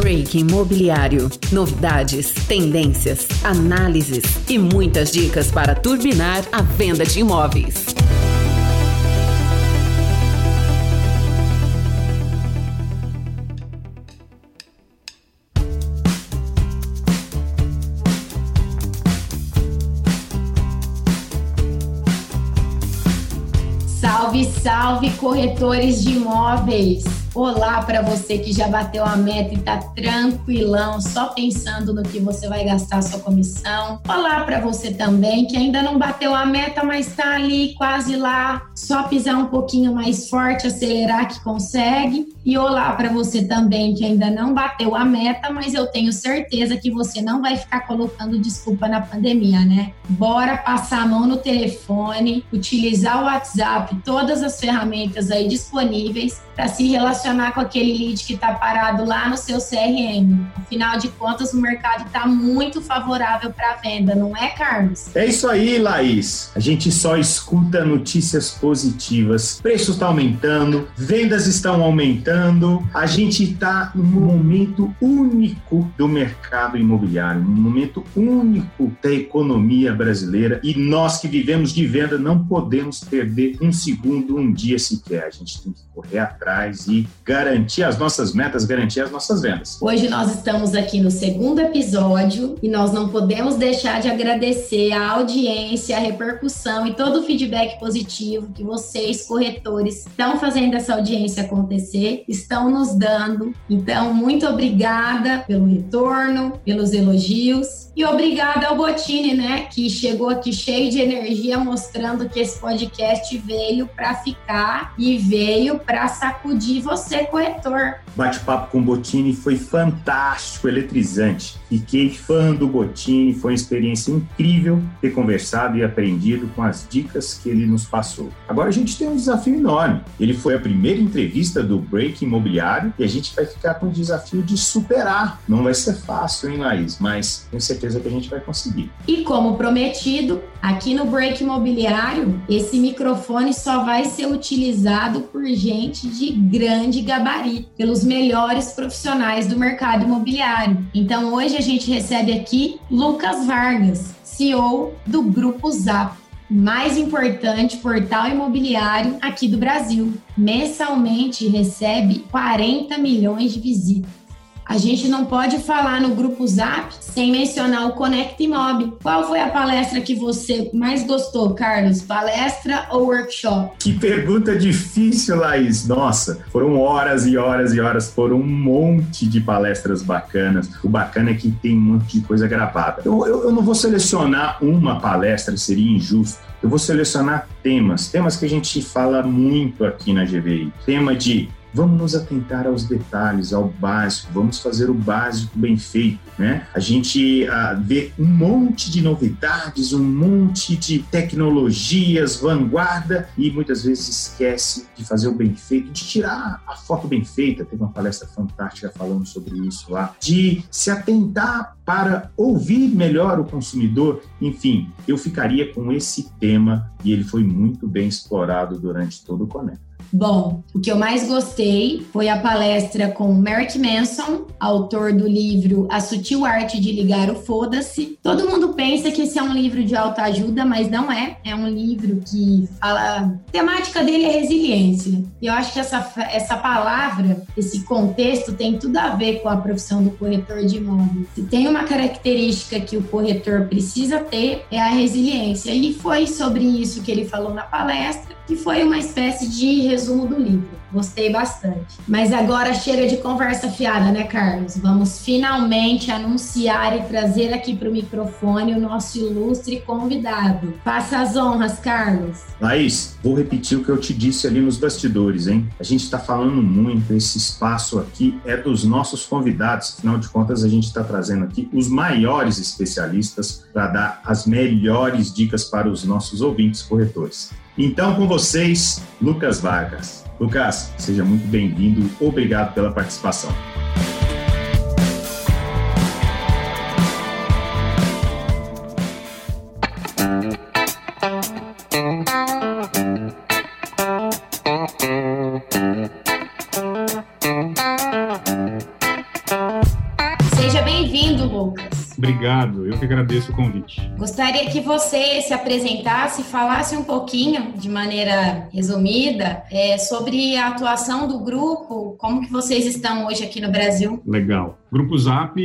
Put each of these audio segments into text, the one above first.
Break Imobiliário. Novidades, tendências, análises e muitas dicas para turbinar a venda de imóveis. Salve, salve, corretores de imóveis! Olá para você que já bateu a meta e está tranquilão, só pensando no que você vai gastar a sua comissão. Olá para você também que ainda não bateu a meta, mas está ali quase lá, só pisar um pouquinho mais forte, acelerar que consegue. E olá para você também que ainda não bateu a meta, mas eu tenho certeza que você não vai ficar colocando desculpa na pandemia, né? Bora passar a mão no telefone, utilizar o WhatsApp, todas as ferramentas aí disponíveis para se relacionar com aquele lead que está parado lá no seu CRM. Afinal de contas, o mercado está muito favorável para venda, não é, Carlos? É isso aí, Laís. A gente só escuta notícias positivas. Preço está aumentando, vendas estão aumentando. A gente está num momento único do mercado imobiliário, um momento único da economia brasileira e nós que vivemos de venda não podemos perder um segundo, um dia sequer. A gente tem que correr atrás e garantir as nossas metas, garantir as nossas vendas. Hoje nós estamos aqui no segundo episódio e nós não podemos deixar de agradecer a audiência, a repercussão e todo o feedback positivo que vocês, corretores, estão fazendo essa audiência acontecer estão nos dando. Então, muito obrigada pelo retorno, pelos elogios. E obrigada ao Botini, né, que chegou aqui cheio de energia, mostrando que esse podcast veio para ficar e veio para sacudir você, corretor. Bate-papo com o Botini foi fantástico, eletrizante. Fiquei fã do Botini, foi uma experiência incrível ter conversado e aprendido com as dicas que ele nos passou. Agora a gente tem um desafio enorme. Ele foi a primeira entrevista do Break Imobiliário e a gente vai ficar com o desafio de superar. Não vai ser fácil, hein, Laís? Mas tenho certeza certeza que a gente vai conseguir. E como prometido, aqui no Break Imobiliário, esse microfone só vai ser utilizado por gente de grande gabarito, pelos melhores profissionais do mercado imobiliário. Então hoje a gente recebe aqui Lucas Vargas, CEO do Grupo Zap mais importante portal imobiliário aqui do Brasil. Mensalmente recebe 40 milhões de visitas. A gente não pode falar no grupo Zap sem mencionar o Connect Mob. Qual foi a palestra que você mais gostou, Carlos? Palestra ou workshop? Que pergunta difícil, Laís. Nossa, foram horas e horas e horas, foram um monte de palestras bacanas. O bacana é que tem um monte de coisa gravada. Eu, eu, eu não vou selecionar uma palestra, seria injusto. Eu vou selecionar temas, temas que a gente fala muito aqui na GVI. Tema de Vamos nos atentar aos detalhes, ao básico, vamos fazer o básico bem feito, né? A gente uh, vê um monte de novidades, um monte de tecnologias, vanguarda e muitas vezes esquece de fazer o bem feito, de tirar a foto bem feita. Teve uma palestra fantástica falando sobre isso lá, de se atentar para ouvir melhor o consumidor. Enfim, eu ficaria com esse tema e ele foi muito bem explorado durante todo o Conecta. Bom, o que eu mais gostei foi a palestra com Merrick Manson, autor do livro A Sutil Arte de Ligar o Foda-se. Todo mundo pensa que esse é um livro de autoajuda, mas não é. É um livro que fala. A temática dele é resiliência. E eu acho que essa, essa palavra, esse contexto, tem tudo a ver com a profissão do corretor de imóveis. Se tem uma característica que o corretor precisa ter, é a resiliência. E foi sobre isso que ele falou na palestra que foi uma espécie de resumo do livro. Gostei bastante. Mas agora chega de conversa fiada, né, Carlos? Vamos finalmente anunciar e trazer aqui para o microfone o nosso ilustre convidado. Faça as honras, Carlos. Laís, vou repetir o que eu te disse ali nos bastidores, hein? A gente está falando muito, esse espaço aqui é dos nossos convidados. Afinal de contas, a gente está trazendo aqui os maiores especialistas para dar as melhores dicas para os nossos ouvintes corretores. Então, com vocês, Lucas Vargas. Lucas, seja muito bem-vindo. Obrigado pela participação. Agradeço o convite. Gostaria que você se apresentasse e falasse um pouquinho, de maneira resumida, é, sobre a atuação do grupo, como que vocês estão hoje aqui no Brasil. Legal. Grupo Zap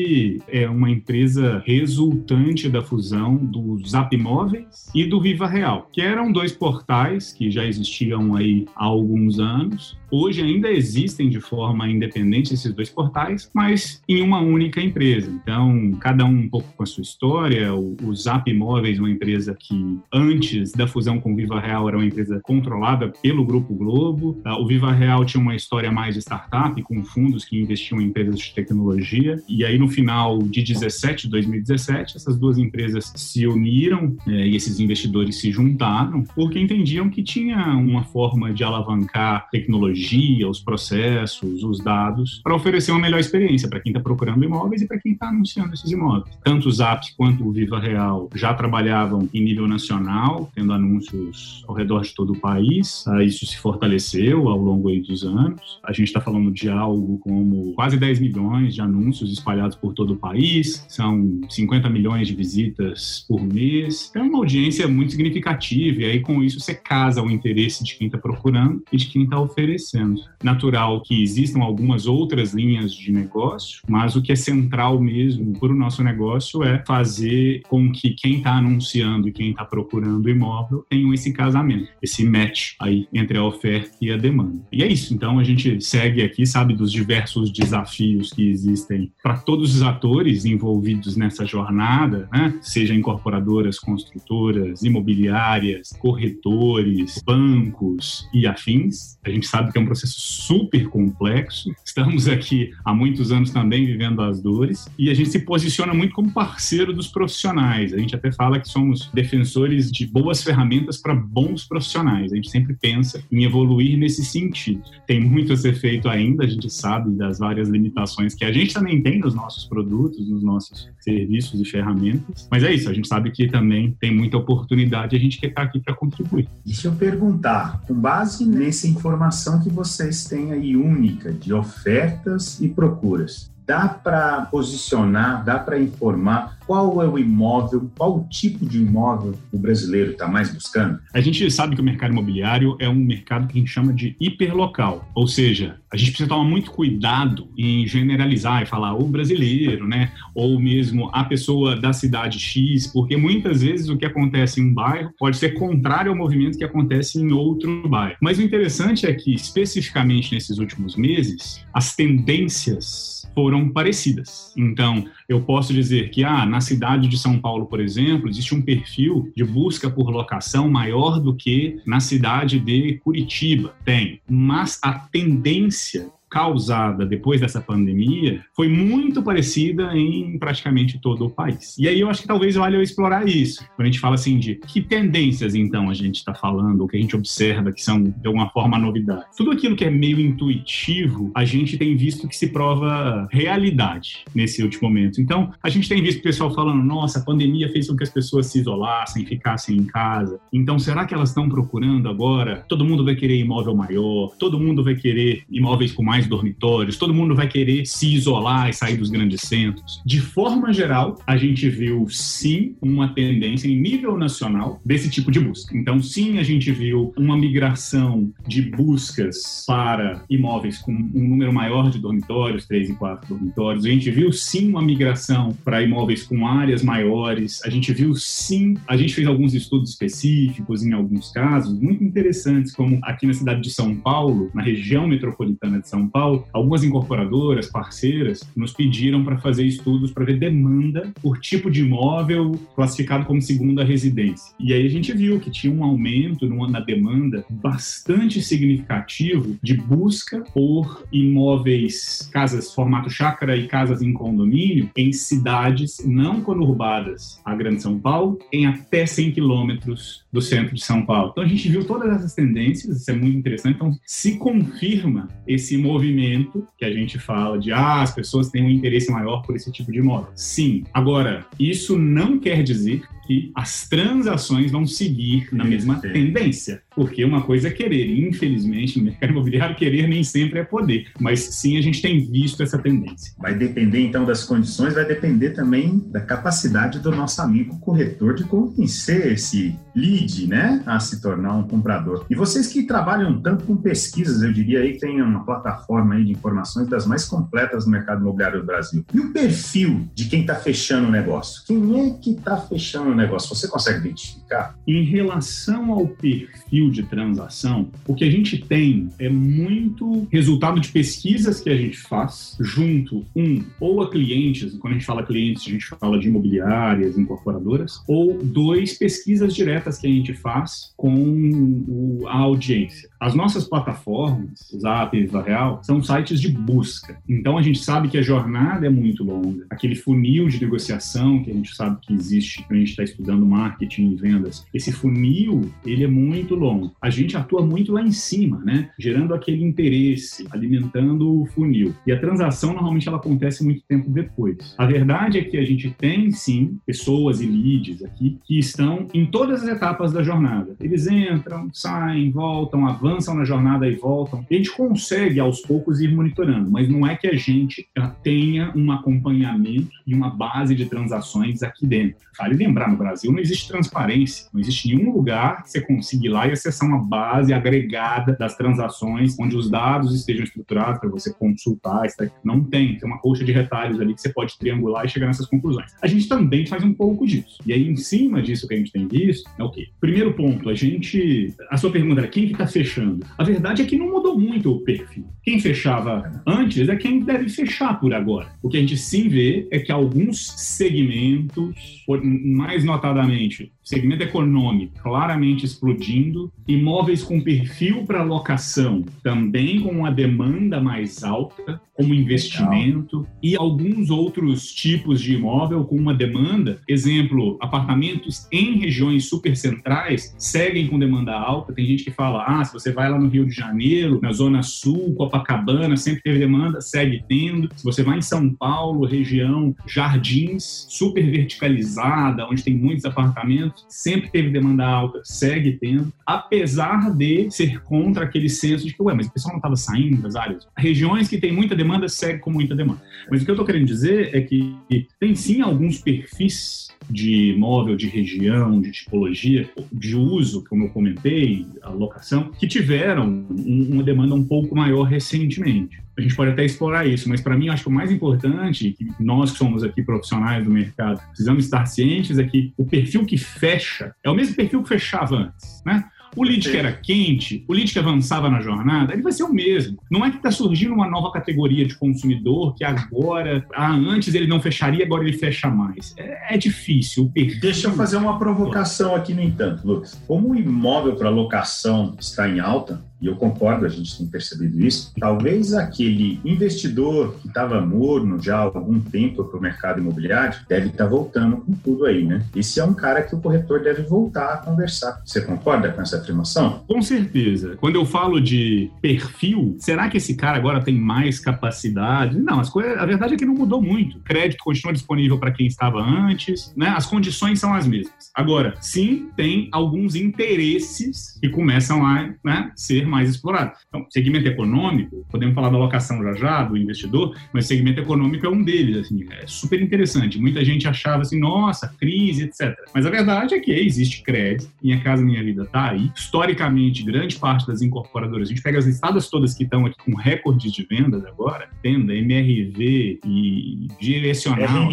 é uma empresa resultante da fusão do Zap Móveis e do Viva Real, que eram dois portais que já existiam aí há alguns anos. Hoje ainda existem de forma independente esses dois portais, mas em uma única empresa. Então, cada um um pouco com a sua história. O, Zap Imóveis, uma empresa que antes da fusão com o Viva Real era uma empresa controlada pelo Grupo Globo. Ah, o Viva Real tinha uma história mais de startup, com fundos que investiam em empresas de tecnologia. E aí, no final de 17, 2017, essas duas empresas se uniram é, e esses investidores se juntaram porque entendiam que tinha uma forma de alavancar tecnologia, os processos, os dados, para oferecer uma melhor experiência para quem está procurando imóveis e para quem está anunciando esses imóveis tanto o Zap quanto o Viva Real já trabalhavam em nível nacional, tendo anúncios ao redor de todo o país. Ah, isso se fortaleceu ao longo dos anos. A gente está falando de algo como quase 10 milhões de anúncios espalhados por todo o país, são 50 milhões de visitas por mês. É uma audiência muito significativa e aí com isso você casa o interesse de quem está procurando e de quem está oferecendo. Natural que existam algumas outras linhas de negócio, mas o que é central mesmo para o nosso negócio é fazer com que quem está anunciando e quem está procurando imóvel tenham esse casamento, esse match aí entre a oferta e a demanda. E é isso. Então a gente segue aqui, sabe, dos diversos desafios que existem para todos os atores envolvidos nessa jornada, né? Seja incorporadoras, construtoras, imobiliárias, corretores, bancos e afins. A gente sabe que é um processo super complexo. Estamos aqui há muitos anos também vivendo as dores e a gente se posiciona muito como parceiro dos profissionais. A gente até fala que somos defensores de boas ferramentas para bons profissionais. A gente sempre pensa em evoluir nesse sentido. Tem muito a ser feito ainda, a gente sabe das várias limitações que a gente também tem nos nossos produtos, nos nossos serviços e ferramentas. Mas é isso, a gente sabe que também tem muita oportunidade e a gente quer estar aqui para contribuir. Deixa eu perguntar, com base nessa informação que vocês têm aí única de ofertas e procuras, dá para posicionar, dá para informar qual é o imóvel, qual o tipo de imóvel o brasileiro está mais buscando? A gente sabe que o mercado imobiliário é um mercado que a gente chama de hiperlocal, ou seja, a gente precisa tomar muito cuidado em generalizar e falar o brasileiro, né, ou mesmo a pessoa da cidade X, porque muitas vezes o que acontece em um bairro pode ser contrário ao movimento que acontece em outro bairro. Mas o interessante é que especificamente nesses últimos meses, as tendências foram parecidas. Então, eu posso dizer que ah, na cidade de São Paulo, por exemplo, existe um perfil de busca por locação maior do que na cidade de Curitiba. Tem. Mas a tendência causada depois dessa pandemia foi muito parecida em praticamente todo o país. E aí eu acho que talvez valha eu explorar isso. Quando a gente fala assim de que tendências então a gente está falando, ou que a gente observa que são de alguma forma novidades. Tudo aquilo que é meio intuitivo, a gente tem visto que se prova realidade nesse último momento. Então, a gente tem visto o pessoal falando: nossa, a pandemia fez com que as pessoas se isolassem, ficassem em casa. Então, será que elas estão procurando agora? Todo mundo vai querer imóvel maior, todo mundo vai querer imóveis com mais dormitórios, todo mundo vai querer se isolar e sair dos grandes centros. De forma geral, a gente viu sim uma tendência em nível nacional desse tipo de busca. Então, sim, a gente viu uma migração de buscas para imóveis com um número maior de dormitórios, três e quatro dormitórios. A gente viu sim uma migração para imóveis com áreas maiores. A gente viu sim, a gente fez alguns estudos específicos em alguns casos muito interessantes, como aqui na cidade de São Paulo, na região metropolitana de São Paulo, algumas incorporadoras, parceiras, nos pediram para fazer estudos para ver demanda por tipo de imóvel classificado como segunda residência. E aí a gente viu que tinha um aumento na demanda bastante significativo de busca por imóveis, casas formato chácara e casas em condomínio em cidades não conurbadas a Grande São Paulo, em até 100 quilômetros do centro de São Paulo. Então a gente viu todas essas tendências, isso é muito interessante. Então se confirma esse movimento movimento que a gente fala de ah, as pessoas têm um interesse maior por esse tipo de imóvel. Sim. Agora, isso não quer dizer que as transações vão seguir na mesma tendência. Porque uma coisa é querer, infelizmente, no mercado imobiliário, querer nem sempre é poder, mas sim a gente tem visto essa tendência. Vai depender então das condições, vai depender também da capacidade do nosso amigo corretor de convencer esse lead, né, a se tornar um comprador. E vocês que trabalham tanto com pesquisas, eu diria aí que tem uma plataforma aí de informações das mais completas no mercado imobiliário do Brasil. E o perfil de quem está fechando o negócio? Quem é que está fechando negócio? Você consegue identificar? Em relação ao perfil de transação, o que a gente tem é muito resultado de pesquisas que a gente faz junto, um, ou a clientes, quando a gente fala clientes, a gente fala de imobiliárias, incorporadoras, ou dois, pesquisas diretas que a gente faz com a audiência. As nossas plataformas, Zap e Real, são sites de busca. Então a gente sabe que a jornada é muito longa. Aquele funil de negociação que a gente sabe que existe, quando a gente está estudando marketing e vendas, esse funil, ele é muito longo. A gente atua muito lá em cima, né? Gerando aquele interesse, alimentando o funil. E a transação, normalmente, ela acontece muito tempo depois. A verdade é que a gente tem, sim, pessoas e leads aqui que estão em todas as etapas da jornada. Eles entram, saem, voltam, avançam na jornada e voltam. A gente consegue aos poucos ir monitorando, mas não é que a gente tenha um acompanhamento e uma base de transações aqui dentro. Vale lembrar, no Brasil não existe transparência, não existe nenhum lugar que você consiga ir lá e acessar uma base agregada das transações, onde os dados estejam estruturados para você consultar. Não tem, tem uma coxa de retalhos ali que você pode triangular e chegar nessas conclusões. A gente também faz um pouco disso. E aí, em cima disso que a gente tem visto, é o quê? Primeiro ponto, a gente. A sua pergunta era quem que está fechando. A verdade é que não mudou muito o perfil. Quem fechava antes é quem deve fechar por agora. O que a gente sim vê é que alguns segmentos, mais notadamente segmento econômico claramente explodindo, imóveis com perfil para locação também com uma demanda mais alta, como investimento, Legal. e alguns outros tipos de imóvel com uma demanda, exemplo, apartamentos em regiões supercentrais seguem com demanda alta. Tem gente que fala: ah, se você vai lá no Rio de Janeiro, na Zona Sul, Copacabana, sempre teve demanda, segue tendo. Se você vai em São Paulo, região Jardins, super verticalizada, onde tem muitos apartamentos, sempre teve demanda alta, segue tendo, apesar de ser contra aquele senso de que, ué, mas o pessoal não estava saindo das áreas. Regiões que tem muita demanda, segue com muita demanda. Mas o que eu estou querendo dizer é que tem sim alguns perfis de imóvel, de região, de tipologia, de uso, como eu comentei, a locação, que tiveram uma demanda um pouco maior recentemente a gente pode até explorar isso, mas para mim acho que o mais importante, que nós que somos aqui profissionais do mercado, precisamos estar cientes é que o perfil que fecha é o mesmo perfil que fechava antes, né? O lead que era quente, o lead que avançava na jornada, ele vai ser o mesmo. Não é que está surgindo uma nova categoria de consumidor que agora, ah, antes ele não fecharia, agora ele fecha mais. É, é difícil. Deixa eu fazer uma provocação aqui, no entanto, Lucas. Como o imóvel para locação está em alta, e eu concordo, a gente tem percebido isso, talvez aquele investidor que estava morno já há algum tempo para o mercado imobiliário deve estar tá voltando com tudo aí, né? Esse é um cara que o corretor deve voltar a conversar. Você concorda com essa afirmação? Com certeza. Quando eu falo de perfil, será que esse cara agora tem mais capacidade? Não, as coisas, a verdade é que não mudou muito. Crédito continua disponível para quem estava antes, né? As condições são as mesmas. Agora, sim, tem alguns interesses que começam a né, ser mais explorado. Então, segmento econômico, podemos falar da locação já já, do investidor, mas segmento econômico é um deles, assim, é super interessante. Muita gente achava assim, nossa, crise, etc. Mas a verdade é que existe crédito, Minha Casa Minha Vida está aí. Historicamente, grande parte das incorporadoras, a gente pega as listadas todas que estão aqui com recordes de vendas agora, Tenda, MRV e direcional,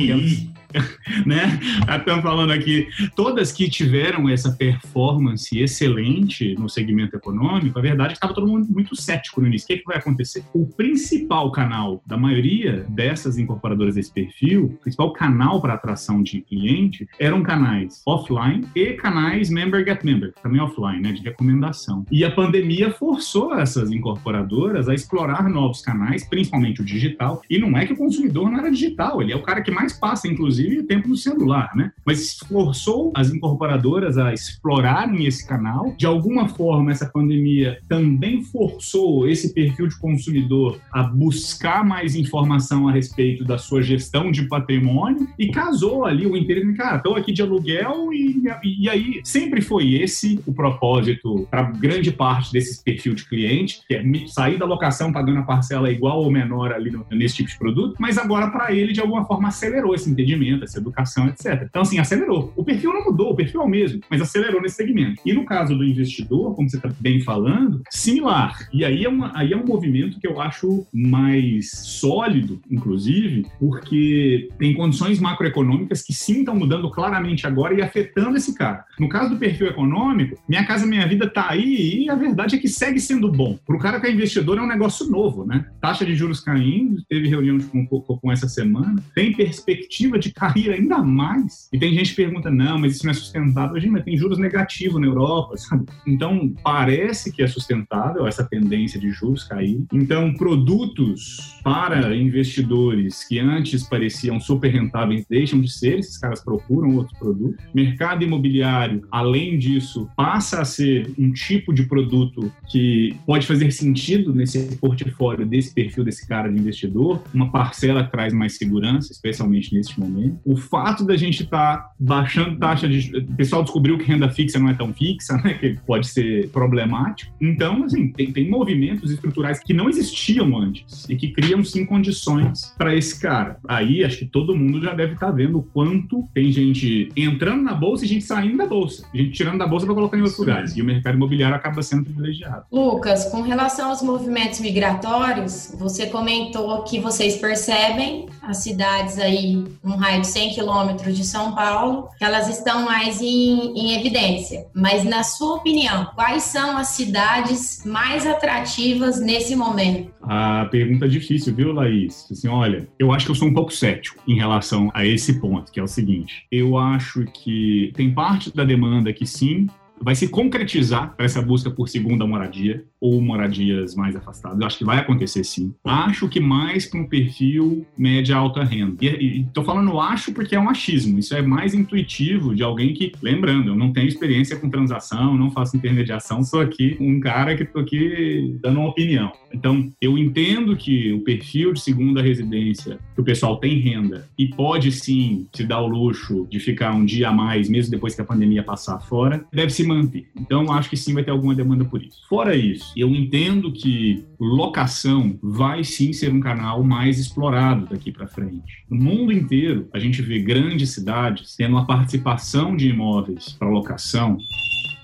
né? Estamos falando aqui, todas que tiveram essa performance excelente no segmento econômico, a verdade é que estava todo mundo muito cético no início. O que, é que vai acontecer? O principal canal da maioria dessas incorporadoras desse perfil, o principal canal para atração de cliente, eram canais offline e canais member get member, também offline, né, de recomendação. E a pandemia forçou essas incorporadoras a explorar novos canais, principalmente o digital. E não é que o consumidor não era digital, ele é o cara que mais passa, inclusive inclusive tempo no celular, né? Mas forçou as incorporadoras a explorarem esse canal. De alguma forma, essa pandemia também forçou esse perfil de consumidor a buscar mais informação a respeito da sua gestão de patrimônio e casou ali o interesse, cara, estou aqui de aluguel e, e aí sempre foi esse o propósito para grande parte desses perfil de cliente, que é sair da locação pagando a parcela igual ou menor ali no, nesse tipo de produto, mas agora para ele de alguma forma acelerou esse entendimento, essa educação, etc. Então assim, acelerou. O perfil não mudou, o perfil é o mesmo, mas acelerou nesse segmento. E no caso do investidor, como você está bem falando, similar. E aí é, uma, aí é um movimento que eu acho mais sólido, inclusive, porque tem condições macroeconômicas que sim estão mudando claramente agora e afetando esse cara. No caso do perfil econômico, Minha Casa Minha Vida está aí e a verdade é que segue sendo bom. Para o cara que é investidor é um negócio novo, né? Taxa de juros caindo, teve reunião com, com, com essa semana, tem perspectiva de cair ainda mais. E tem gente que pergunta, não, mas isso não é sustentável. Gente, mas tem juros negativos na Europa, sabe? Então, parece que é sustentável essa tendência de juros cair. Então, produtos para investidores que antes pareciam super rentáveis deixam de ser, esses caras procuram outros produtos. Mercado imobiliário, além disso, passa a ser um tipo de produto que pode fazer sentido nesse portfólio desse perfil desse cara de investidor. Uma parcela traz mais segurança, especialmente neste momento. O fato da gente estar tá baixando taxa de. O pessoal descobriu que renda fixa não é tão fixa, né? Que pode ser problemático. Então, assim, tem, tem movimentos estruturais que não existiam antes e que criam sim condições para esse cara. Aí acho que todo mundo já deve estar tá vendo o quanto tem gente entrando na bolsa e gente saindo da bolsa, gente tirando da bolsa para colocar em outros lugares. E o mercado imobiliário acaba sendo privilegiado. Lucas, com relação aos movimentos migratórios, você comentou que vocês percebem as cidades aí, um raio de 100 quilômetros de São Paulo, elas estão mais em, em evidência. Mas, na sua opinião, quais são as cidades mais atrativas nesse momento? A pergunta é difícil, viu, Laís? Assim, olha, eu acho que eu sou um pouco cético em relação a esse ponto, que é o seguinte: eu acho que tem parte da demanda que sim, vai se concretizar essa busca por segunda moradia ou moradias mais afastadas. Eu acho que vai acontecer sim. Acho que mais para um perfil média alta renda. E estou falando acho porque é um achismo. Isso é mais intuitivo de alguém que, lembrando, eu não tenho experiência com transação, não faço intermediação, sou aqui um cara que estou aqui dando uma opinião. Então, eu entendo que o perfil de segunda residência, que o pessoal tem renda e pode sim se dar o luxo de ficar um dia a mais, mesmo depois que a pandemia passar fora, deve se manter. Então, acho que sim vai ter alguma demanda por isso. Fora isso, eu entendo que locação vai sim ser um canal mais explorado daqui para frente. No mundo inteiro, a gente vê grandes cidades tendo uma participação de imóveis para locação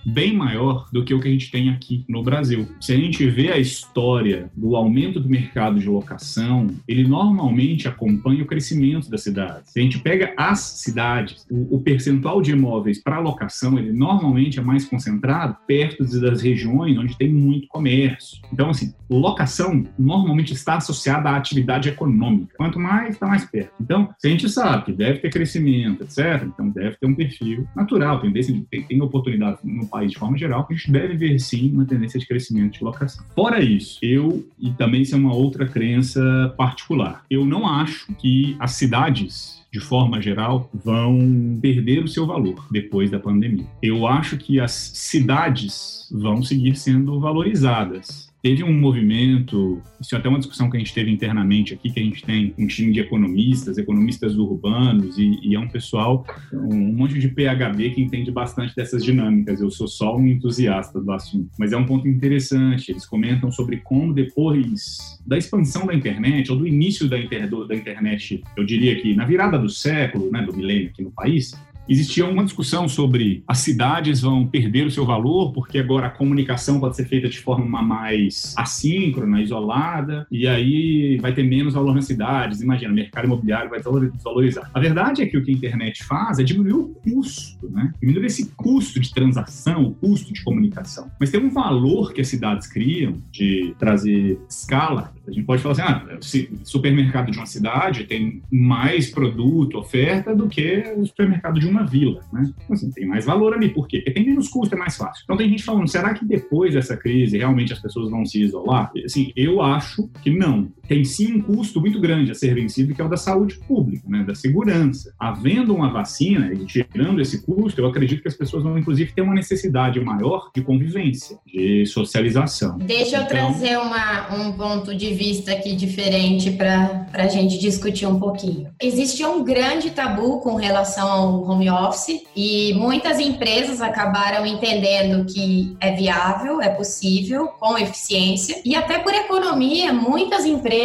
bem maior do que o que a gente tem aqui no Brasil. Se a gente vê a história do aumento do mercado de locação, ele normalmente acompanha o crescimento da cidade. Se a gente pega as cidades, o, o percentual de imóveis para locação, ele normalmente é mais concentrado perto das regiões onde tem muito comércio. Então, assim, locação normalmente está associada à atividade econômica. Quanto mais, está mais perto. Então, se a gente sabe que deve ter crescimento, etc., então deve ter um perfil natural, tem, tem, tem oportunidade no país de forma geral, a gente deve ver sim uma tendência de crescimento de locação. Fora isso, eu, e também isso é uma outra crença particular, eu não acho que as cidades de forma geral, vão perder o seu valor depois da pandemia. Eu acho que as cidades vão seguir sendo valorizadas Teve um movimento, isso é até uma discussão que a gente teve internamente aqui, que a gente tem um time de economistas, economistas urbanos, e, e é um pessoal, um monte de PHB que entende bastante dessas dinâmicas. Eu sou só um entusiasta do assunto. Mas é um ponto interessante. Eles comentam sobre como depois da expansão da internet, ou do início da, inter, da internet, eu diria que na virada do século, né, do milênio aqui no país, existia uma discussão sobre as cidades vão perder o seu valor, porque agora a comunicação pode ser feita de forma mais assíncrona, isolada, e aí vai ter menos valor nas cidades. Imagina, o mercado imobiliário vai desvalorizar. A verdade é que o que a internet faz é diminuir o custo, né? Diminuir esse custo de transação, o custo de comunicação. Mas tem um valor que as cidades criam de trazer escala A gente pode falar assim, ah, supermercado de uma cidade tem mais produto, oferta, do que o supermercado de uma vila, né? Então, assim, tem mais valor ali. Por quê? Porque tem menos custo, é mais fácil. Então tem gente falando, será que depois dessa crise realmente as pessoas vão se isolar? Assim, eu acho que não. Tem sim um custo muito grande a ser vencido, que é o da saúde pública, né? Da segurança. Havendo uma vacina e tirando esse custo, eu acredito que as pessoas vão, inclusive, ter uma necessidade maior de convivência, de socialização. Deixa eu então, trazer uma, um ponto de vista aqui diferente para a gente discutir um pouquinho. Existe um grande tabu com relação ao home office e muitas empresas acabaram entendendo que é viável, é possível, com eficiência e até por economia, muitas empresas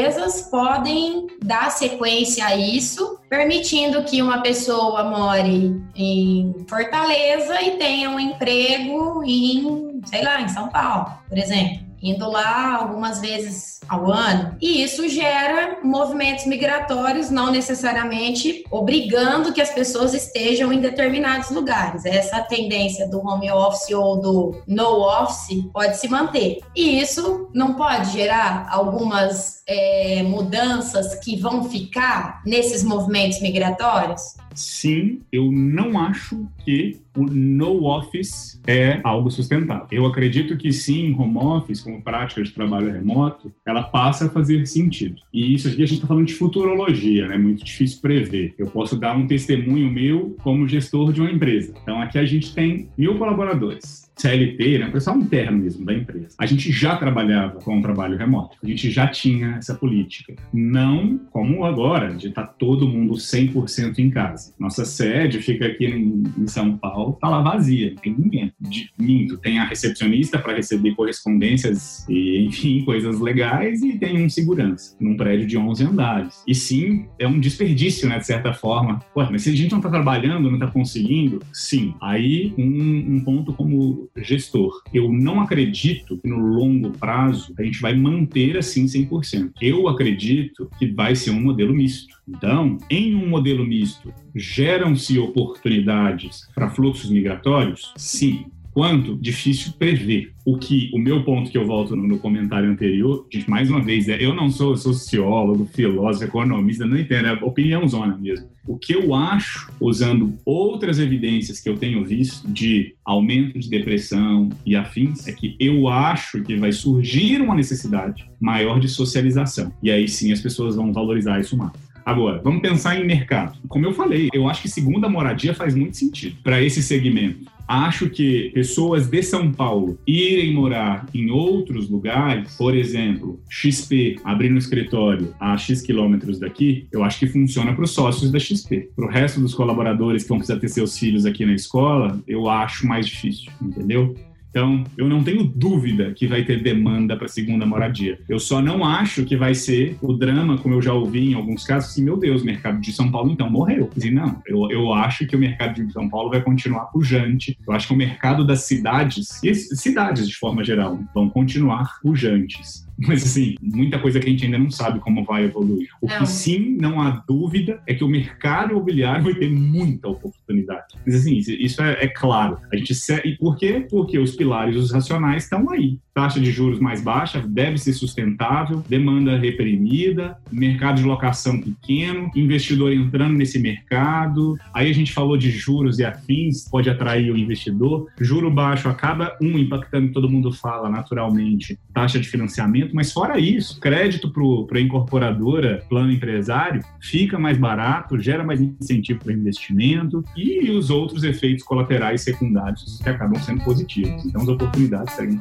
podem dar sequência a isso, permitindo que uma pessoa more em Fortaleza e tenha um emprego em, sei lá, em São Paulo, por exemplo indo lá algumas vezes ao ano. E isso gera movimentos migratórios, não necessariamente obrigando que as pessoas estejam em determinados lugares. Essa tendência do home office ou do no office pode se manter. E isso não pode gerar algumas é, mudanças que vão ficar nesses movimentos migratórios? Sim, eu não acho que o no office é algo sustentável. Eu acredito que sim, home office, como prática de trabalho remoto, ela passa a fazer sentido. E isso aqui a gente está falando de futurologia, né? é muito difícil prever. Eu posso dar um testemunho meu como gestor de uma empresa. Então aqui a gente tem mil colaboradores. CLT, né, pessoal interno mesmo da empresa. A gente já trabalhava com o trabalho remoto, a gente já tinha essa política. Não como agora, de estar tá todo mundo 100% em casa. Nossa sede fica aqui em, em São Paulo, tá lá vazia, não tem ninguém. De, minto, tem a recepcionista para receber correspondências e, enfim, coisas legais e tem um segurança num prédio de 11 andares. E sim, é um desperdício, né, de certa forma. Ué, mas se a gente não está trabalhando, não está conseguindo, sim. Aí, um, um ponto como gestor. Eu não acredito que no longo prazo a gente vai manter assim 100%. Eu acredito que vai ser um modelo misto. Então, em um modelo misto, geram-se oportunidades para fluxos migratórios? Sim. Quanto? Difícil prever. O que, o meu ponto que eu volto no, no comentário anterior, gente, mais uma vez, é, eu não sou sociólogo, filósofo, economista, não entendo, é opinião zona mesmo. O que eu acho, usando outras evidências que eu tenho visto de aumento de depressão e afins, é que eu acho que vai surgir uma necessidade maior de socialização. E aí sim as pessoas vão valorizar isso mais. Agora, vamos pensar em mercado. Como eu falei, eu acho que segunda moradia faz muito sentido para esse segmento. Acho que pessoas de São Paulo irem morar em outros lugares, por exemplo, XP abrindo um escritório a X quilômetros daqui, eu acho que funciona para os sócios da XP. Para o resto dos colaboradores que vão precisar ter seus filhos aqui na escola, eu acho mais difícil, entendeu? Então, eu não tenho dúvida que vai ter demanda para segunda moradia. Eu só não acho que vai ser o drama, como eu já ouvi em alguns casos, assim, meu Deus, o mercado de São Paulo então morreu. E não, eu, eu acho que o mercado de São Paulo vai continuar pujante. Eu acho que o mercado das cidades, e cidades de forma geral, vão continuar pujantes. Mas, assim, muita coisa que a gente ainda não sabe como vai evoluir. O não. que sim, não há dúvida, é que o mercado imobiliário vai ter muita oportunidade. Mas, assim, isso é, é claro. A gente, e por quê? Porque os pilares, os racionais estão aí taxa de juros mais baixa, deve ser sustentável, demanda reprimida, mercado de locação pequeno, investidor entrando nesse mercado. Aí a gente falou de juros e afins, pode atrair o investidor. Juro baixo acaba, um, impactando, todo mundo fala naturalmente, taxa de financiamento, mas fora isso, crédito para a incorporadora, plano empresário, fica mais barato, gera mais incentivo para investimento e os outros efeitos colaterais secundários que acabam sendo positivos. Então as oportunidades seguem.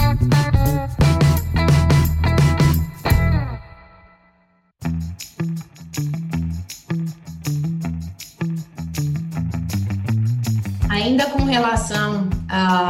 Ainda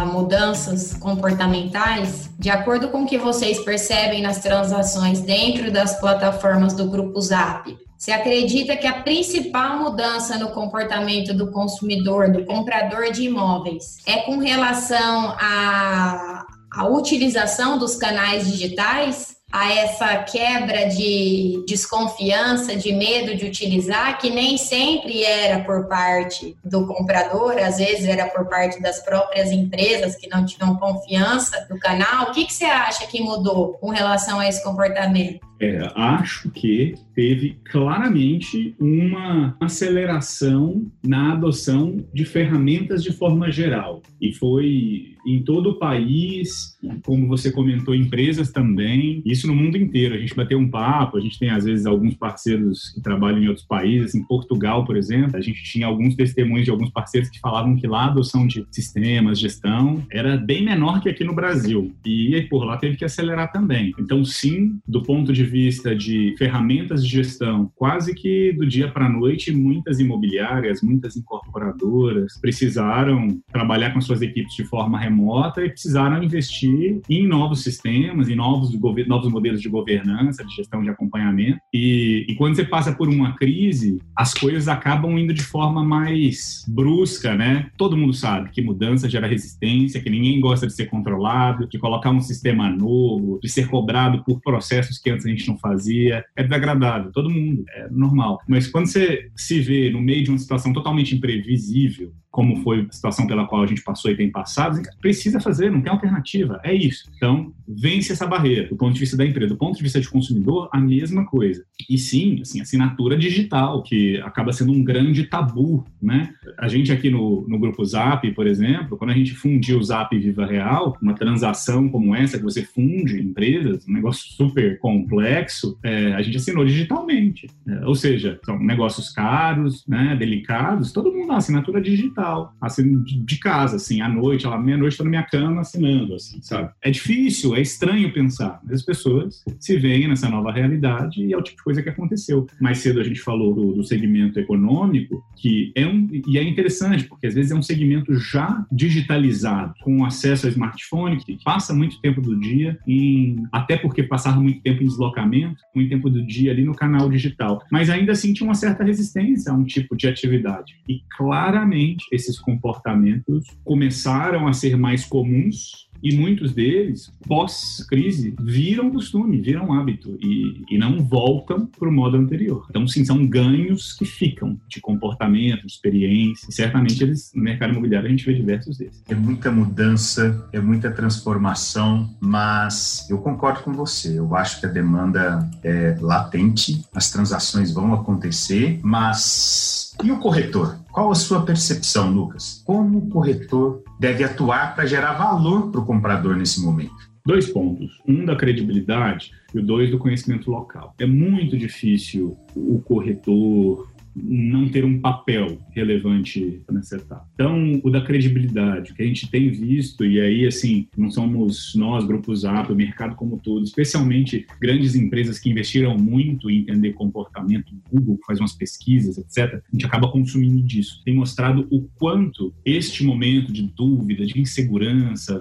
mudanças comportamentais, de acordo com o que vocês percebem nas transações dentro das plataformas do Grupo Zap, você acredita que a principal mudança no comportamento do consumidor, do comprador de imóveis, é com relação à, à utilização dos canais digitais? A essa quebra de desconfiança, de medo de utilizar, que nem sempre era por parte do comprador, às vezes era por parte das próprias empresas que não tinham confiança no canal. O que, que você acha que mudou com relação a esse comportamento? É, acho que teve claramente uma aceleração na adoção de ferramentas de forma geral. E foi em todo o país, como você comentou, empresas também, isso no mundo inteiro. A gente bateu um papo, a gente tem às vezes alguns parceiros que trabalham em outros países, em Portugal, por exemplo, a gente tinha alguns testemunhos de alguns parceiros que falavam que lá a adoção de sistemas, gestão, era bem menor que aqui no Brasil. E por lá teve que acelerar também. Então, sim, do ponto de vista de ferramentas de gestão, quase que do dia para a noite, muitas imobiliárias, muitas incorporadoras precisaram trabalhar com suas equipes de forma remota e precisaram investir em novos sistemas, em novos, novos modelos de governança, de gestão de acompanhamento. E, e quando você passa por uma crise, as coisas acabam indo de forma mais brusca, né? Todo mundo sabe que mudança gera resistência, que ninguém gosta de ser controlado, de colocar um sistema novo, de ser cobrado por processos que antes a gente não fazia. É desagradável, todo mundo, é normal. Mas quando você se vê no meio de uma situação totalmente imprevisível, como foi a situação pela qual a gente passou e tem passado, precisa fazer, não tem alternativa, é isso. Então, vence essa barreira do ponto de vista da empresa. Do ponto de vista de consumidor, a mesma coisa. E sim, assim, assinatura digital, que acaba sendo um grande tabu, né? A gente aqui no, no grupo Zap, por exemplo, quando a gente fundiu o Zap Viva Real, uma transação como essa, que você funde empresas, um negócio super complexo, é, a gente assinou digitalmente. É, ou seja, são negócios caros, né, delicados, todo mundo dá assinatura digital, assim, de casa, assim, à noite, lá meia-noite, estou na minha cama assinando, assim, sabe? É difícil, é estranho pensar, mas as pessoas se veem nessa nova realidade e é o tipo de coisa que aconteceu. Mais cedo a gente falou do, do segmento econômico, que é um, e é interessante, porque às vezes é um segmento já digitalizado, com acesso ao smartphone, que passa muito tempo do dia em, até porque passava muito tempo em deslocamento, muito tempo do dia ali no canal digital, mas ainda assim tinha uma certa resistência a um tipo de atividade. E claramente esses comportamentos começaram a ser mais comuns e muitos deles, pós-crise, viram costume, viram hábito e, e não voltam para o modo anterior. Então, sim, são ganhos que ficam de comportamento, de experiência. E certamente eles, no mercado imobiliário a gente vê diversos desses. É muita mudança, é muita transformação, mas eu concordo com você. Eu acho que a demanda é latente, as transações vão acontecer, mas e o corretor? Qual a sua percepção, Lucas? Como o corretor deve atuar para gerar valor para o comprador nesse momento? Dois pontos. Um da credibilidade e o dois do conhecimento local. É muito difícil o corretor, não ter um papel relevante nessa etapa. Então, o da credibilidade, que a gente tem visto, e aí, assim, não somos nós, grupos Zap, o mercado como todo, especialmente grandes empresas que investiram muito em entender comportamento, Google faz umas pesquisas, etc., a gente acaba consumindo disso. Tem mostrado o quanto este momento de dúvida, de insegurança,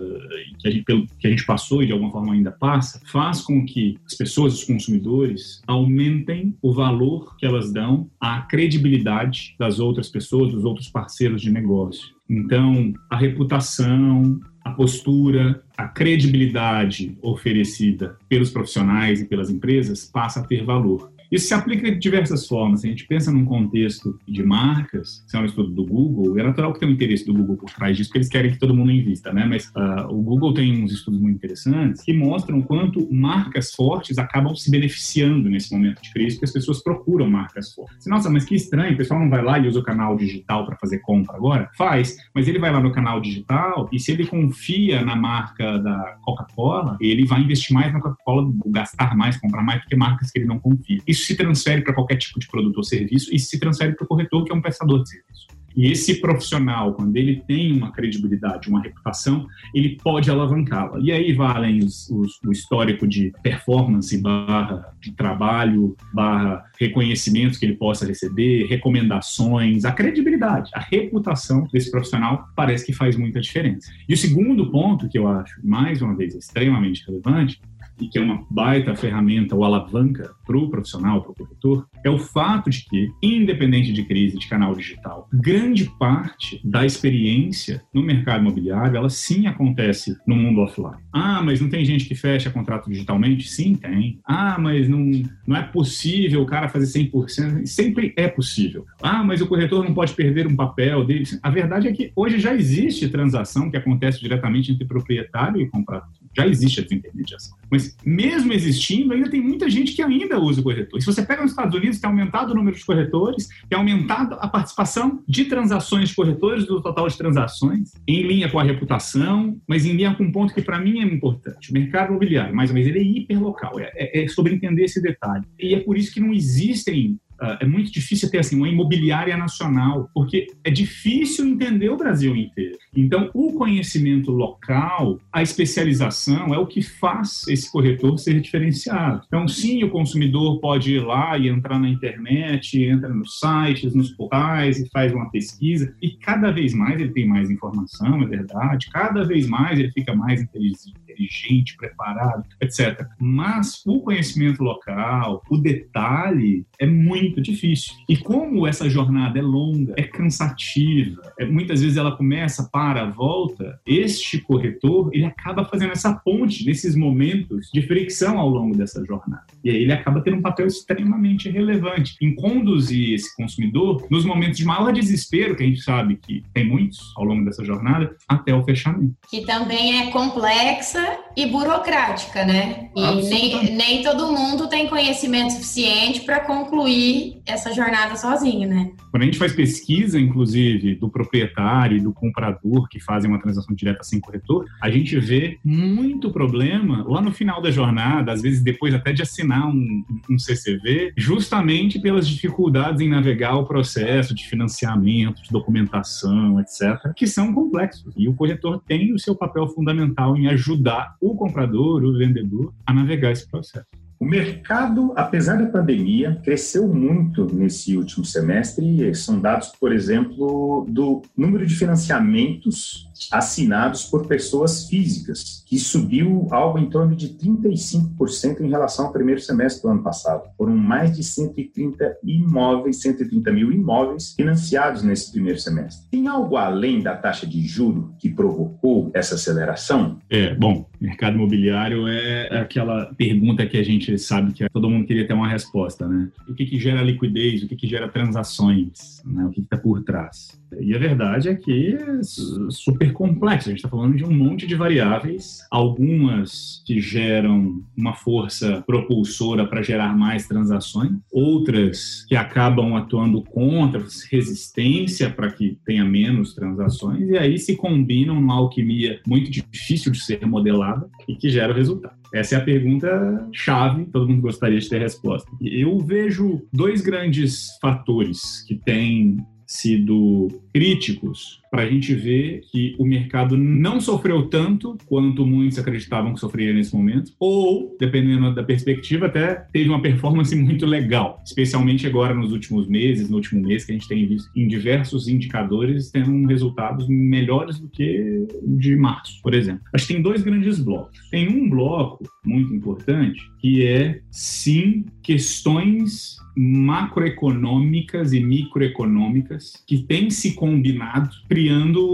que a gente, pelo, que a gente passou e de alguma forma ainda passa, faz com que as pessoas, os consumidores, aumentem o valor que elas dão à credibilidade das outras pessoas, dos outros parceiros de negócio. Então, a reputação, a postura, a credibilidade oferecida pelos profissionais e pelas empresas passa a ter valor. Isso se aplica de diversas formas. Se a gente pensa num contexto de marcas, se é um estudo do Google, é natural que tenha um interesse do Google por trás disso, porque eles querem que todo mundo invista, né? Mas uh, o Google tem uns estudos muito interessantes que mostram quanto marcas fortes acabam se beneficiando nesse momento de crise, porque as pessoas procuram marcas fortes. Nossa, mas que estranho, o pessoal não vai lá e usa o canal digital para fazer compra agora? Faz, mas ele vai lá no canal digital e se ele confia na marca da Coca-Cola, ele vai investir mais na Coca-Cola, gastar mais, comprar mais, do que marcas que ele não confia. Isso se transfere para qualquer tipo de produto ou serviço e se transfere para o corretor, que é um prestador de serviço. E esse profissional, quando ele tem uma credibilidade, uma reputação, ele pode alavancá-la. E aí valem os, os, o histórico de performance barra de trabalho, barra reconhecimentos que ele possa receber, recomendações, a credibilidade, a reputação desse profissional parece que faz muita diferença. E o segundo ponto que eu acho, mais uma vez, extremamente relevante, e que é uma baita ferramenta ou alavanca para o profissional, para o corretor, é o fato de que, independente de crise de canal digital, grande parte da experiência no mercado imobiliário, ela sim acontece no mundo offline. Ah, mas não tem gente que fecha contrato digitalmente? Sim, tem. Ah, mas não, não é possível o cara fazer 100%. Sempre é possível. Ah, mas o corretor não pode perder um papel dele. A verdade é que hoje já existe transação que acontece diretamente entre proprietário e comprador. Já existe essa intermediação. Mas mesmo existindo, ainda tem muita gente que ainda usa o corretor. Se você pega nos Estados Unidos, tem aumentado o número de corretores, tem aumentado a participação de transações de corretores do total de transações, em linha com a reputação, mas em linha com um ponto que para mim é importante. O mercado imobiliário, mais ou menos, ele é hiperlocal, é, é, é sobre entender esse detalhe. E é por isso que não existem é muito difícil ter assim, uma imobiliária nacional, porque é difícil entender o Brasil inteiro. Então, o conhecimento local, a especialização é o que faz esse corretor ser diferenciado. Então, sim, o consumidor pode ir lá e entrar na internet, entra nos sites, nos portais e faz uma pesquisa, e cada vez mais ele tem mais informação, é verdade, cada vez mais ele fica mais inteligente, preparado, etc. Mas o conhecimento local, o detalhe, é muito muito difícil. E como essa jornada é longa, é cansativa, é, muitas vezes ela começa, para, volta, este corretor, ele acaba fazendo essa ponte nesses momentos de fricção ao longo dessa jornada. E aí ele acaba tendo um papel extremamente relevante em conduzir esse consumidor nos momentos de maior desespero, que a gente sabe que tem muitos ao longo dessa jornada, até o fechamento. Que também é complexa e burocrática, né? E nem, nem todo mundo tem conhecimento suficiente para concluir essa jornada sozinho, né? Quando a gente faz pesquisa, inclusive, do proprietário e do comprador que fazem uma transação direta sem corretor, a gente vê muito problema lá no final da jornada, às vezes depois até de assinar um, um CCV, justamente pelas dificuldades em navegar o processo de financiamento, de documentação, etc., que são complexos. E o corretor tem o seu papel fundamental em ajudar o comprador, o vendedor, a navegar esse processo. O mercado, apesar da pandemia, cresceu muito nesse último semestre. São dados, por exemplo, do número de financiamentos assinados por pessoas físicas, que subiu algo em torno de 35% em relação ao primeiro semestre do ano passado. Foram mais de 130 imóveis, 130 mil imóveis financiados nesse primeiro semestre. Tem algo além da taxa de juro que provocou essa aceleração? É, bom, mercado imobiliário é aquela pergunta que a gente sabe que todo mundo queria ter uma resposta, né? O que, que gera liquidez, o que, que gera transações, né? o que está por trás? E a verdade é que é super complexo. A gente está falando de um monte de variáveis, algumas que geram uma força propulsora para gerar mais transações, outras que acabam atuando contra, resistência para que tenha menos transações, e aí se combinam numa alquimia muito difícil de ser modelada e que gera o resultado. Essa é a pergunta chave, todo mundo gostaria de ter resposta. Eu vejo dois grandes fatores que têm sido críticos para a gente ver que o mercado não sofreu tanto quanto muitos acreditavam que sofreria nesse momento, ou, dependendo da perspectiva, até teve uma performance muito legal, especialmente agora nos últimos meses, no último mês, que a gente tem visto em diversos indicadores tendo resultados melhores do que de março, por exemplo. Acho que tem dois grandes blocos. Tem um bloco muito importante que é, sim, questões macroeconômicas e microeconômicas que têm se combinado,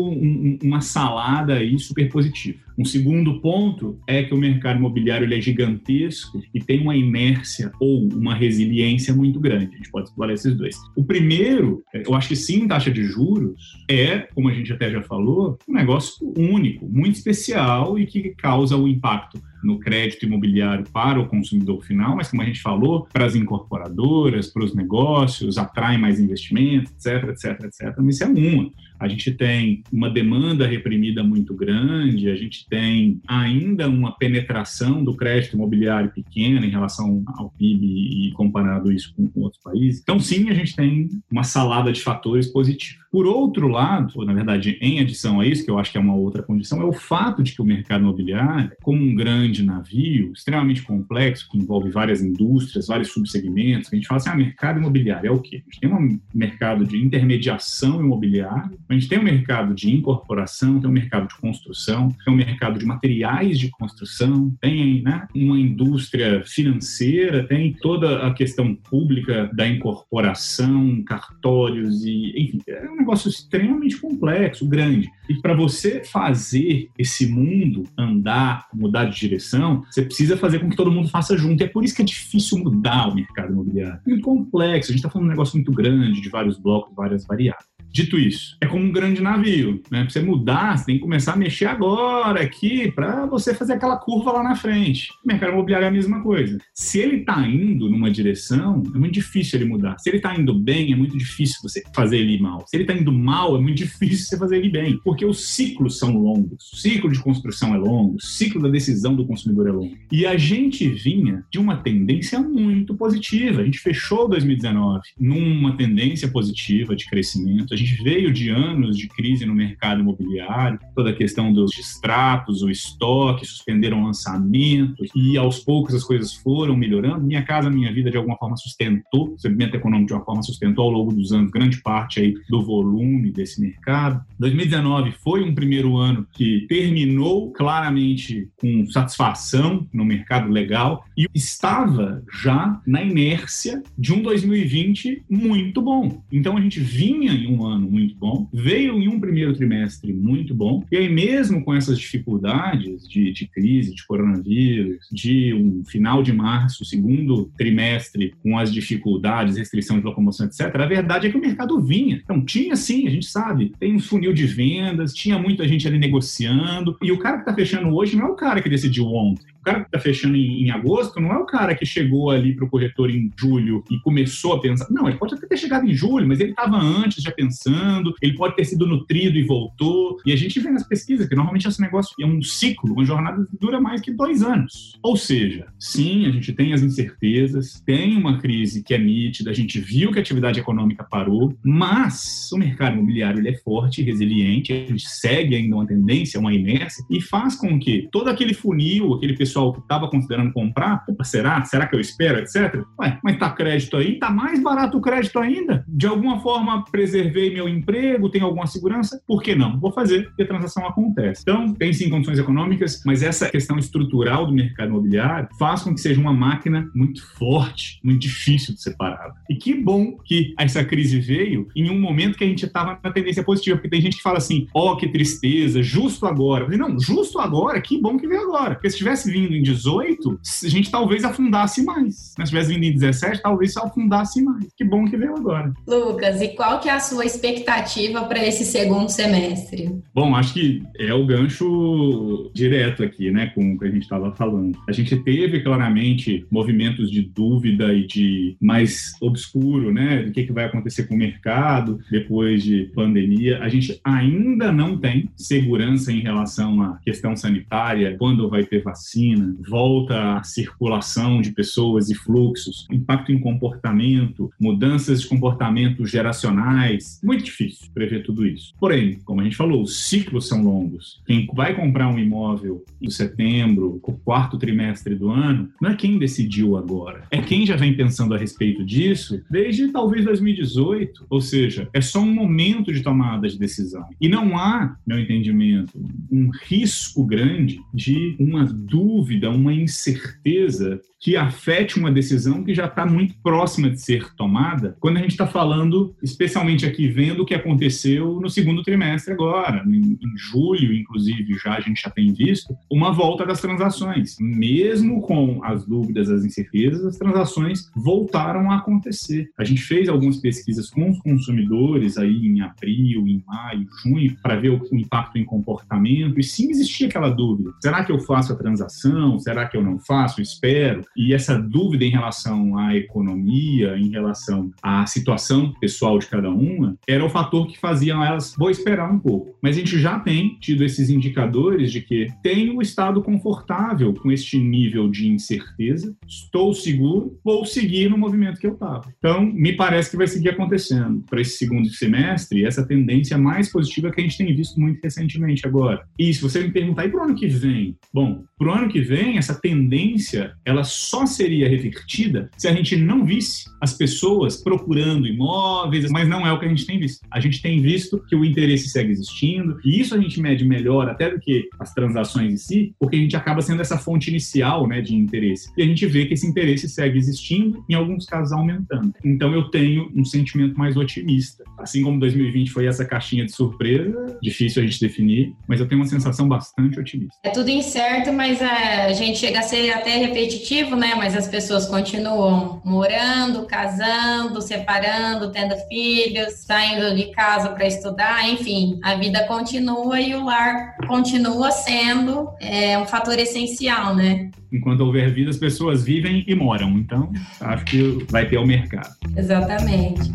um, uma salada aí super positiva. Um segundo ponto é que o mercado imobiliário ele é gigantesco e tem uma inércia ou uma resiliência muito grande. A gente pode explorar esses dois. O primeiro, eu acho que sim, taxa de juros é, como a gente até já falou, um negócio único, muito especial e que causa um impacto no crédito imobiliário para o consumidor final, mas como a gente falou, para as incorporadoras, para os negócios, atrai mais investimento, etc, etc, etc. Mas isso é uma. A gente tem uma demanda reprimida muito grande, a gente tem ainda uma penetração do crédito imobiliário pequena em relação ao PIB e comparado isso com, outros países. Então, sim, a gente tem uma salada de fatores positivos. Por outro lado, na verdade, em adição a isso, que eu acho que é uma outra condição, é o fato de que o mercado imobiliário, como um grande navio, extremamente complexo, que envolve várias indústrias, vários subsegmentos. A gente fala assim, ah, mercado imobiliário é o quê? A gente tem um mercado de intermediação imobiliária, a gente tem um mercado de incorporação, tem um mercado de construção, tem um mercado de materiais de construção, tem né, uma indústria financeira, tem toda a questão pública da incorporação, cartórios e, enfim, é um negócio extremamente complexo, grande. E para você fazer esse mundo andar, mudar de direção, você precisa fazer com que todo mundo faça junto. E é por isso que é difícil mudar o mercado imobiliário. É muito complexo, a gente está falando de um negócio muito grande, de vários blocos, várias variáveis. Dito isso, é como um grande navio, né? Para você mudar, você tem que começar a mexer agora aqui para você fazer aquela curva lá na frente. O mercado imobiliário é a mesma coisa. Se ele está indo numa direção, é muito difícil ele mudar. Se ele está indo bem, é muito difícil você fazer ele mal. Se ele está indo mal, é muito difícil você fazer ele bem, porque os ciclos são longos. O ciclo de construção é longo, o ciclo da decisão do consumidor é longo. E a gente vinha de uma tendência muito positiva. A gente fechou 2019 numa tendência positiva de crescimento. A gente veio de anos de crise no mercado imobiliário, toda a questão dos distratos, o estoque, suspenderam lançamentos e aos poucos as coisas foram melhorando. Minha casa, minha vida, de alguma forma sustentou, o segmento econômico de uma forma sustentou ao longo dos anos grande parte aí do volume desse mercado. 2019 foi um primeiro ano que terminou claramente com satisfação no mercado legal e estava já na inércia de um 2020 muito bom. Então a gente vinha em um ano muito bom, veio em um primeiro trimestre muito bom, e aí mesmo com essas dificuldades de, de crise, de coronavírus, de um final de março, segundo trimestre, com as dificuldades, restrição de locomoção, etc., a verdade é que o mercado vinha. Então tinha sim, a gente sabe, tem um funil de vendas, tinha muita gente ali negociando, e o cara que está fechando hoje não é o cara que decidiu ontem cara que está fechando em, em, agosto não é o cara que chegou ali para o corretor em julho e começou a pensar. Não, ele pode até ter chegado em julho, mas ele estava antes já pensando, ele pode ter sido nutrido e voltou. E a gente vê nas pesquisas que normalmente esse negócio é um ciclo, uma jornada que dura mais que dois anos. Ou seja, sim, a gente tem as incertezas, tem uma crise que é nítida, a gente viu que a atividade econômica parou, mas o mercado imobiliário ele é forte resiliente, gente segue ainda uma tendência, uma inércia, e faz com que todo aquele funil, aquele pessoal pessoal que estava considerando comprar, será? Será que eu espero, etc. Ué, mas tá crédito aí, tá mais barato o crédito ainda? De alguma forma preservei meu emprego, tenho alguma segurança? Por que não? Vou fazer e a transação acontece. Então, tem sim condições econômicas, mas essa questão estrutural do mercado imobiliário faz com que seja uma máquina muito forte, muito difícil de separar. E que bom que essa crise veio em um momento que a gente estava na tendência positiva, porque tem gente que fala assim, ó, oh, que tristeza, justo agora. Falei, não, justo agora, que bom que veio agora. Porque se tivesse vindo vindo em 18, a gente talvez afundasse mais. Se tivesse vindo em 17, talvez afundasse mais. Que bom que veio agora. Lucas, e qual que é a sua expectativa para esse segundo semestre? Bom, acho que é o gancho direto aqui, né, com o que a gente estava falando. A gente teve claramente movimentos de dúvida e de mais obscuro, né, do que, que vai acontecer com o mercado depois de pandemia. A gente ainda não tem segurança em relação à questão sanitária, quando vai ter vacina volta à circulação de pessoas e fluxos, impacto em comportamento, mudanças de comportamento geracionais. Muito difícil prever tudo isso. Porém, como a gente falou, os ciclos são longos. Quem vai comprar um imóvel em setembro, quarto trimestre do ano, não é quem decidiu agora. É quem já vem pensando a respeito disso desde talvez 2018. Ou seja, é só um momento de tomada de decisão. E não há, meu entendimento, um risco grande de uma dúvida dúvida, uma incerteza que afete uma decisão que já está muito próxima de ser tomada, quando a gente está falando, especialmente aqui, vendo o que aconteceu no segundo trimestre agora, em, em, julho, inclusive, já a gente já tem visto, uma volta das transações. Mesmo com as dúvidas, as incertezas, as transações voltaram a acontecer. A gente fez algumas pesquisas com os consumidores aí em abril, em maio, junho, para ver o, o impacto em comportamento, e sim existia aquela dúvida. Será que eu faço a transação? Será que eu não faço? Espero? E essa dúvida em relação à economia, em relação à situação pessoal de cada uma, era o fator que fazia elas, vou esperar um pouco. Mas a gente já tem tido esses indicadores de que tenho o estado confortável com este nível de incerteza, estou seguro, vou seguir no movimento que eu estava. Então, me parece que vai seguir acontecendo para esse segundo semestre, essa tendência mais positiva que a gente tem visto muito recentemente agora. E se você me perguntar, e para o ano que vem? Bom, para o ano que vem, essa tendência ela só seria revertida se a gente não visse as pessoas procurando imóveis, mas não é o que a gente tem visto. A gente tem visto que o interesse segue existindo, e isso a gente mede melhor até do que as transações em si, porque a gente acaba sendo essa fonte inicial né, de interesse. E a gente vê que esse interesse segue existindo, em alguns casos aumentando. Então eu tenho um sentimento mais otimista. Assim como 2020 foi essa caixinha de surpresa, difícil a gente definir, mas eu tenho uma sensação bastante otimista. É tudo incerto, mas é, a gente chega a ser até repetitivo, né? Mas as pessoas continuam morando, casando, separando, tendo filhos, saindo de casa para estudar, enfim, a vida continua e o lar continua sendo é, um fator essencial, né? Enquanto houver vida, as pessoas vivem e moram. Então, acho que vai ter o mercado. Exatamente.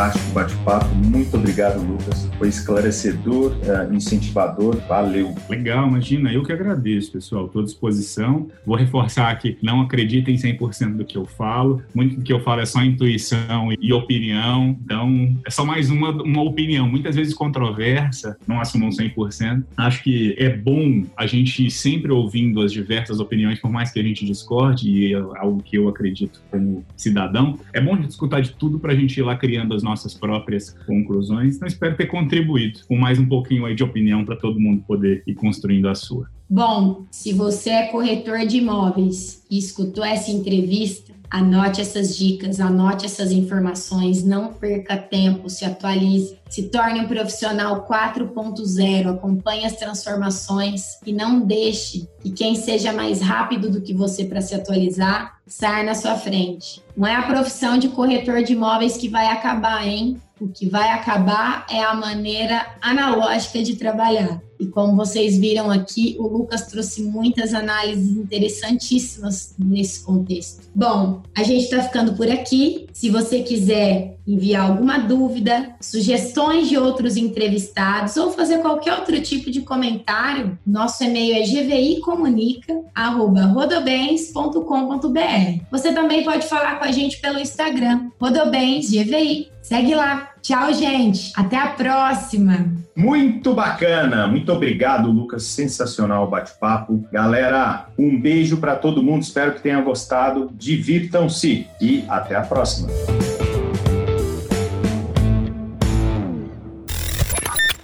Fantástico bate-papo. Muito obrigado, Lucas. Foi esclarecedor, uh, incentivador. Valeu. Legal, imagina. Eu que agradeço, pessoal. Estou à disposição. Vou reforçar que não acreditem 100% do que eu falo. Muito do que eu falo é só intuição e opinião. Então, é só mais uma, uma opinião, muitas vezes controversa. Não assumam 100%. Acho que é bom a gente sempre ouvindo as diversas opiniões, por mais que a gente discorde, e é algo que eu acredito como cidadão. É bom escutar de tudo para a gente ir lá criando as nossas próprias conclusões. Então, espero ter contribuído com mais um pouquinho aí de opinião para todo mundo poder ir construindo a sua. Bom, se você é corretor de imóveis e escutou essa entrevista, anote essas dicas, anote essas informações, não perca tempo, se atualize, se torne um profissional 4.0, acompanhe as transformações e não deixe que quem seja mais rápido do que você para se atualizar saia na sua frente. Não é a profissão de corretor de imóveis que vai acabar, hein? O que vai acabar é a maneira analógica de trabalhar. E como vocês viram aqui, o Lucas trouxe muitas análises interessantíssimas nesse contexto. Bom, a gente está ficando por aqui. Se você quiser enviar alguma dúvida, sugestões de outros entrevistados ou fazer qualquer outro tipo de comentário, nosso e-mail é gvi.comunica@rodobens.com.br. Você também pode falar com a gente pelo Instagram, Rodobens GVI. Segue lá. Tchau, gente. Até a próxima. Muito bacana. Muito obrigado, Lucas. Sensacional o bate-papo. Galera, um beijo para todo mundo. Espero que tenham gostado. Divirtam-se e até a próxima.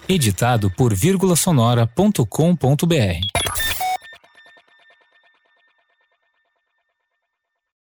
Editado por vírgulasonora.com.br